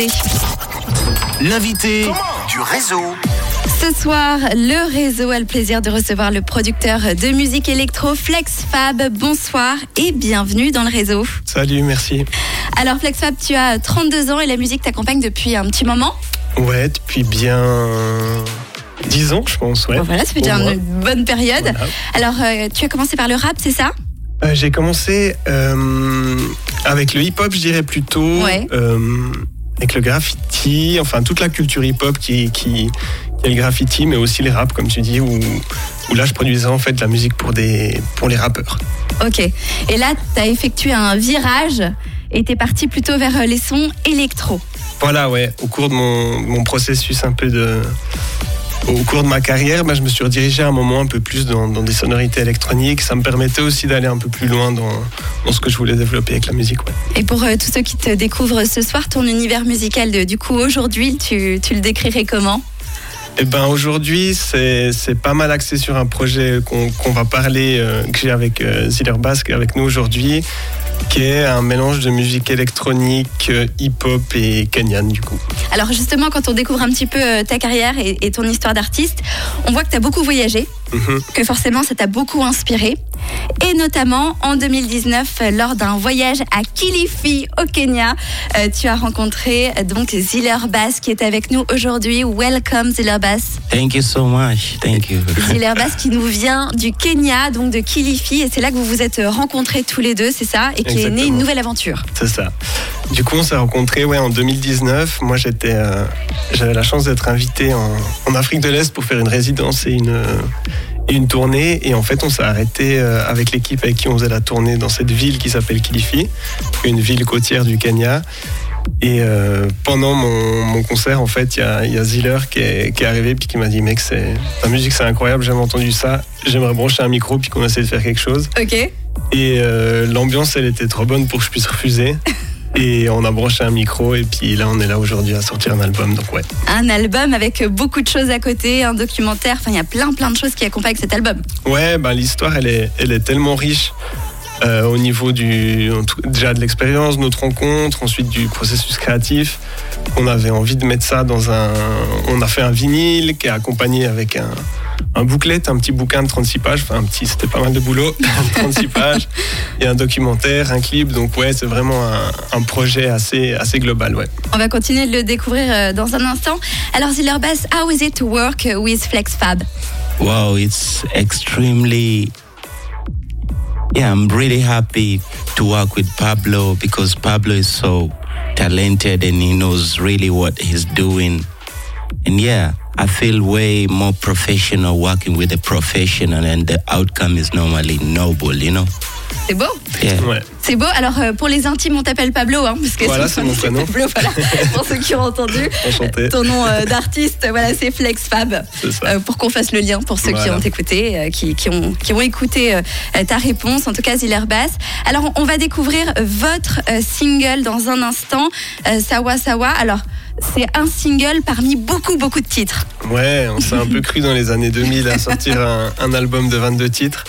invité. L'invité du réseau. Ce soir, le réseau a le plaisir de recevoir le producteur de musique électro Flex Fab. Bonsoir et bienvenue dans le réseau. Salut, merci. Alors Flex Fab, tu as 32 ans et la musique t'accompagne depuis un petit moment. Ouais, depuis bien 10 ans, je pense. Ouais. Bon, voilà, ça fait déjà une bonne période. Voilà. Alors, euh, tu as commencé par le rap, c'est ça? Euh, J'ai commencé euh, avec le hip-hop, je dirais plutôt. Ouais. Avec le graffiti, enfin toute la culture hip-hop qui, qui, qui est le graffiti, mais aussi les rap, comme tu dis, où, où là je produisais en fait de la musique pour, des, pour les rappeurs. Ok. Et là, tu as effectué un virage et tu es parti plutôt vers euh, les sons électro. Voilà, ouais, au cours de mon, mon processus un peu de. Au cours de ma carrière, bah, je me suis redirigé à un moment un peu plus dans, dans des sonorités électroniques. Ça me permettait aussi d'aller un peu plus loin dans, dans ce que je voulais développer avec la musique. ouais. Et pour euh, tous ceux qui te découvrent ce soir, ton univers musical de, du coup aujourd'hui, tu, tu le décrirais comment? Eh ben aujourd'hui, c'est c'est pas mal axé sur un projet qu'on qu'on va parler, euh, que j'ai avec euh, Ziller est avec nous aujourd'hui, qui est un mélange de musique électronique, euh, hip-hop et kenyan du coup. Alors justement, quand on découvre un petit peu euh, ta carrière et, et ton histoire d'artiste, on voit que tu as beaucoup voyagé, Mhm. que forcément ça t'a beaucoup inspiré. Et notamment en 2019, euh, lors d'un voyage à Kilifi au Kenya, euh, tu as rencontré euh, donc Ziller Bass qui est avec nous aujourd'hui. Welcome Ziller Bass. Thank you so much. Thank you. Ziller Bass qui nous vient du Kenya, donc de Kilifi, et c'est là que vous vous êtes rencontrés tous les deux, c'est ça, et qui est née une nouvelle aventure. C'est ça. Du coup, on s'est rencontrés ouais, en 2019. Moi, j'étais, euh, j'avais la chance d'être invité en, en Afrique de l'Est pour faire une résidence et une, et une tournée. Et en fait, on s'est arrêté euh, avec l'équipe avec qui on faisait la tournée dans cette ville qui s'appelle Kilifi, une ville côtière du Kenya. Et euh, pendant mon, mon concert, en fait, il y a, y a Ziller qui est, qui est arrivé puis qui m'a dit Mec, c'est, ta musique, c'est incroyable, j'ai entendu ça. J'aimerais brancher un micro puis qu'on essaie de faire quelque chose. Ok. Et euh, l'ambiance, elle était trop bonne pour que je puisse refuser. Et on a branché un micro et puis là, on est là aujourd'hui à sortir un album. Donc ouais. Un album avec beaucoup de choses à côté, un documentaire, enfin il y a plein plein de choses qui accompagnent cet album. Ouais, ben, l'histoire, elle est, elle est tellement riche euh, au niveau du, déjà de l'expérience, notre rencontre, ensuite du processus créatif. On avait envie de mettre ça dans un. On a fait un vinyle qui est accompagné avec un, un booklet, un petit bouquin de 36 pages. Enfin, un petit, c'était pas mal de boulot. 36 pages. Et un documentaire, un clip. Donc, ouais, c'est vraiment un, un projet assez, assez global, ouais. On va continuer de le découvrir euh, dans un instant. Alors Ziller Bass, how is it to work with Flex Fab Wow, it's extremely. Yeah, I'm really happy to work with Pablo because Pablo is so talented and he knows really what he's doing. And yeah, I feel way more professional working with a professional, and the outcome is normally noble, you know? C'est beau Yeah. Ouais. C'est beau. Alors euh, pour les intimes, on t'appelle Pablo, hein, parce que Voilà, c'est mon prénom. Pablo, voilà. pour ceux qui ont entendu. Enchanté. Ton nom euh, d'artiste, voilà, c'est Flex Fab. C'est ça. Euh, pour qu'on fasse le lien pour ceux qui Voilà. ont écouté, euh, qui, qui ont, qui ont écouté euh, ta réponse, en tout cas Ziller Bass. Alors on va découvrir votre euh, single dans un instant, euh, Sawa Sawa. Alors c'est un single parmi beaucoup beaucoup de titres. Ouais, on s'est un peu cru dans les années 2000 à sortir un, un album de 22 titres.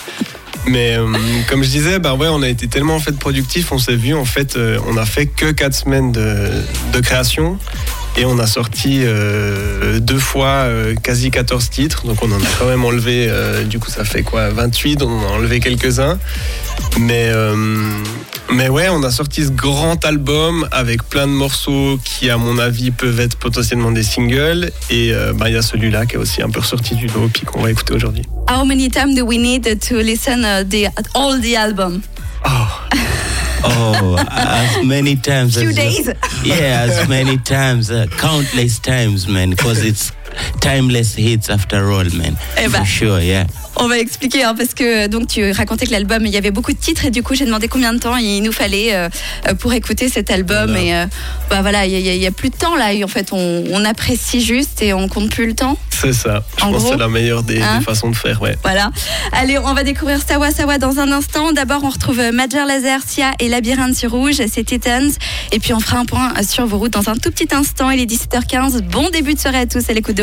Mais euh, comme je disais, bah ouais, on a été tellement en fait productif, on s'est vu en fait, euh, on a fait que 4 semaines de, de création et on a sorti euh, deux fois euh, quasi 14 titres, donc on en a quand même enlevé, euh, du coup ça fait quoi, 28, on en a enlevé quelques-uns. Mais, mais ouais, on a sorti ce grand album avec plein de morceaux qui, à mon avis, peuvent être potentiellement des singles. Et bah, il y a celui-là qui est aussi un peu ressorti du lot, puis qu'on va écouter aujourd'hui. How many times do we need to listen uh, the all the album? Oh, Oh, as many times Few as days. yeah, as many times, uh, countless times, man, because it's timeless hits after all, man. Eh ben. For sure, yeah. On va expliquer hein, parce que donc tu racontais que l'album il y avait beaucoup de titres et du coup j'ai demandé combien de temps il nous fallait euh, euh, pour écouter cet album Voilà. et euh, bah voilà il y, a- il y a plus de temps là et en fait on, on apprécie juste et on compte plus le temps c'est ça. Je En pense gros, que c'est la meilleure des, hein des façons de faire, ouais. voilà. Allez on va découvrir Sawa Sawa dans un instant. D'abord on retrouve Major Laser Sia et Labyrinthe sur rouge. C'est Titans. Et puis on fera un point sur vos routes dans un tout petit instant. Il est 17h15 bon début de soirée à tous à l'écoute de